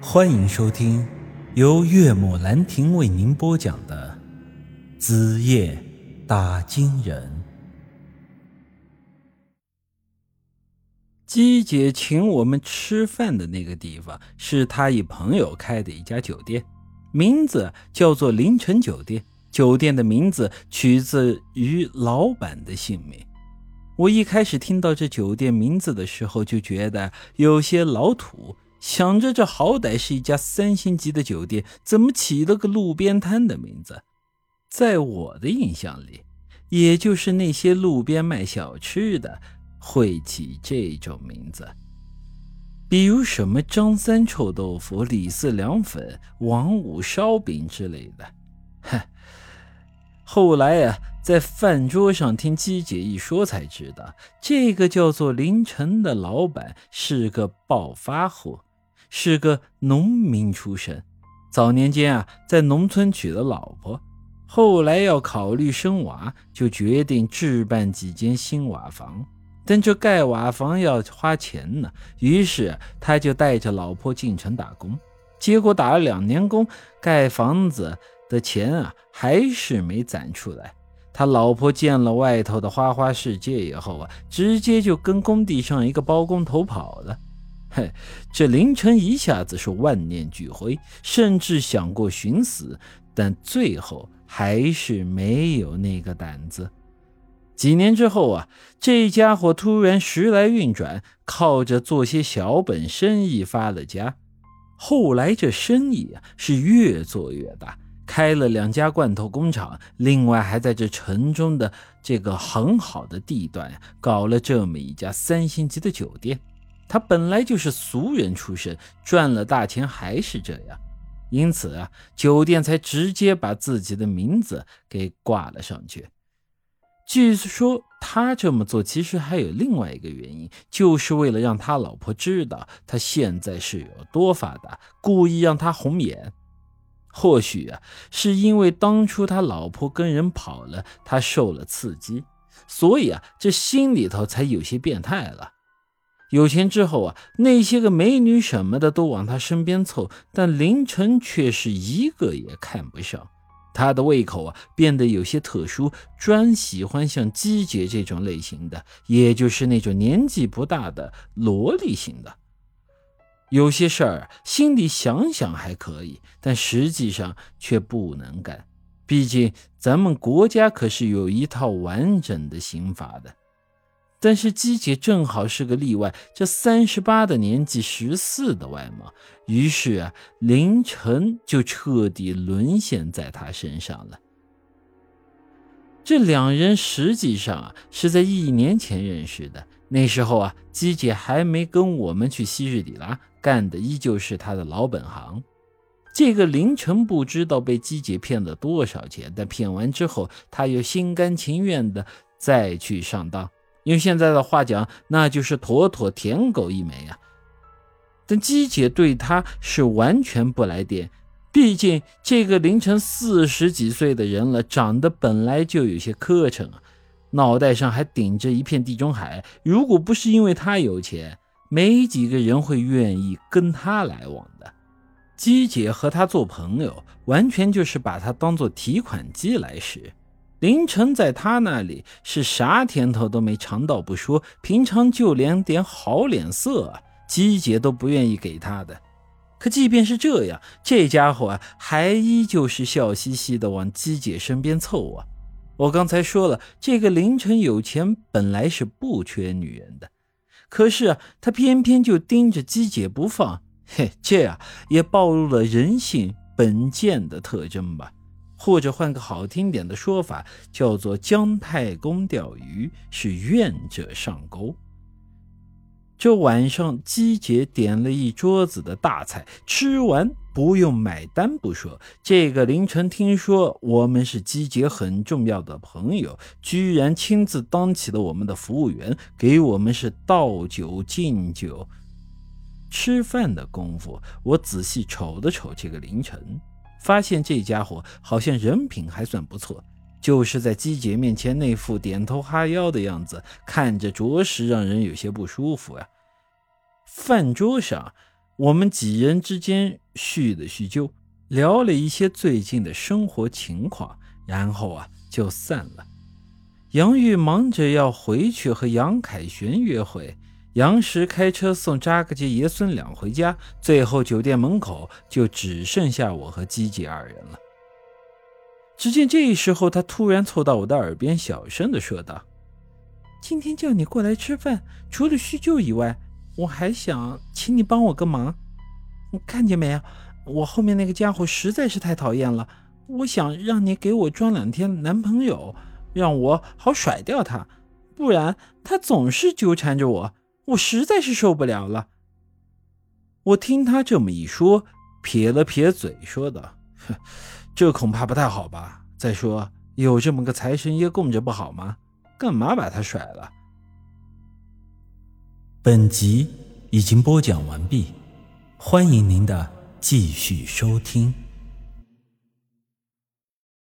欢迎收听由岳母兰亭为您播讲的《子夜打金人》。姬姐请我们吃饭的那个地方，是她一朋友开的一家酒店，名字叫做凌晨酒店。酒店的名字取自于老板的姓名。我一开始听到这酒店名字的时候，就觉得有些老土。想着这好歹是一家三星级的酒店，怎么起了个路边摊的名字？在我的印象里，也就是那些路边卖小吃的会起这种名字，比如什么张三臭豆腐、李四凉粉、王五烧饼之类的。哼，后来呀，在饭桌上听姬姐一说，才知道这个叫做凌晨的老板是个暴发户。是个农民出身，早年间啊，在农村娶了老婆，后来要考虑生娃，就决定置办几间新瓦房。但这盖瓦房要花钱呢，于是他就带着老婆进城打工。结果打了两年工，盖房子的钱啊，还是没攒出来。他老婆见了外头的花花世界以后啊，直接就跟工地上一个包工头跑了。嘿，这凌晨一下子是万念俱灰，甚至想过寻死，但最后还是没有那个胆子。几年之后啊，这家伙突然时来运转，靠着做些小本生意发了家。后来这生意啊是越做越大，开了两家罐头工厂，另外还在这城中的这个很好的地段搞了这么一家三星级的酒店。他本来就是俗人出身，赚了大钱还是这样，因此啊，酒店才直接把自己的名字给挂了上去。据说他这么做其实还有另外一个原因，就是为了让他老婆知道他现在是有多发达，故意让他红眼。或许啊，是因为当初他老婆跟人跑了，他受了刺激，所以啊，这心里头才有些变态了。有钱之后啊，那些个美女什么的都往他身边凑，但凌晨却是一个也看不上。他的胃口啊变得有些特殊，专喜欢像姬姐这种类型的，也就是那种年纪不大的萝莉型的。有些事儿心里想想还可以，但实际上却不能干。毕竟咱们国家可是有一套完整的刑法的。但是姬姐正好是个例外，这三十八的年纪，十四的外貌，于是啊，凌晨就彻底沦陷在她身上了。这两人实际上啊是在一年前认识的，那时候啊，姬姐还没跟我们去昔日里拉，干的依旧是她的老本行。这个凌晨不知道被姬姐骗了多少钱，但骗完之后，他又心甘情愿的再去上当。用现在的话讲，那就是妥妥舔狗一枚啊！但姬姐对他是完全不来电，毕竟这个凌晨四十几岁的人了，长得本来就有些磕碜啊，脑袋上还顶着一片地中海。如果不是因为他有钱，没几个人会愿意跟他来往的。姬姐和他做朋友，完全就是把他当做提款机来使。凌晨在他那里是啥甜头都没尝到不说，平常就连点好脸色啊，姬姐都不愿意给他的。可即便是这样，这家伙啊，还依旧是笑嘻嘻的往姬姐身边凑啊。我刚才说了，这个凌晨有钱，本来是不缺女人的，可是啊，他偏偏就盯着姬姐不放。嘿，这样也暴露了人性本贱的特征吧。或者换个好听点的说法，叫做姜太公钓鱼是愿者上钩。这晚上，姬姐点了一桌子的大菜，吃完不用买单不说，这个凌晨听说我们是姬姐很重要的朋友，居然亲自当起了我们的服务员，给我们是倒酒敬酒。吃饭的功夫，我仔细瞅了瞅这个凌晨。发现这家伙好像人品还算不错，就是在姬姐面前那副点头哈腰的样子，看着着实让人有些不舒服呀。饭桌上，我们几人之间叙了叙旧，聊了一些最近的生活情况，然后啊就散了。杨玉忙着要回去和杨凯旋约会，杨石开车送扎克杰爷孙俩回家，最后酒店门口就只剩下我和基姐二人了。只见这时候，他突然凑到我的耳边，小声的说道：“今天叫你过来吃饭，除了叙旧以外，我还想请你帮我个忙。你看见没有？我后面那个家伙实在是太讨厌了，我想让你给我装两天男朋友。”让我好甩掉他，不然他总是纠缠着我，我实在是受不了了。我听他这么一说，撇了撇嘴，说道：“这恐怕不太好吧？再说有这么个财神爷供着不好吗？干嘛把他甩了？”本集已经播讲完毕，欢迎您的继续收听。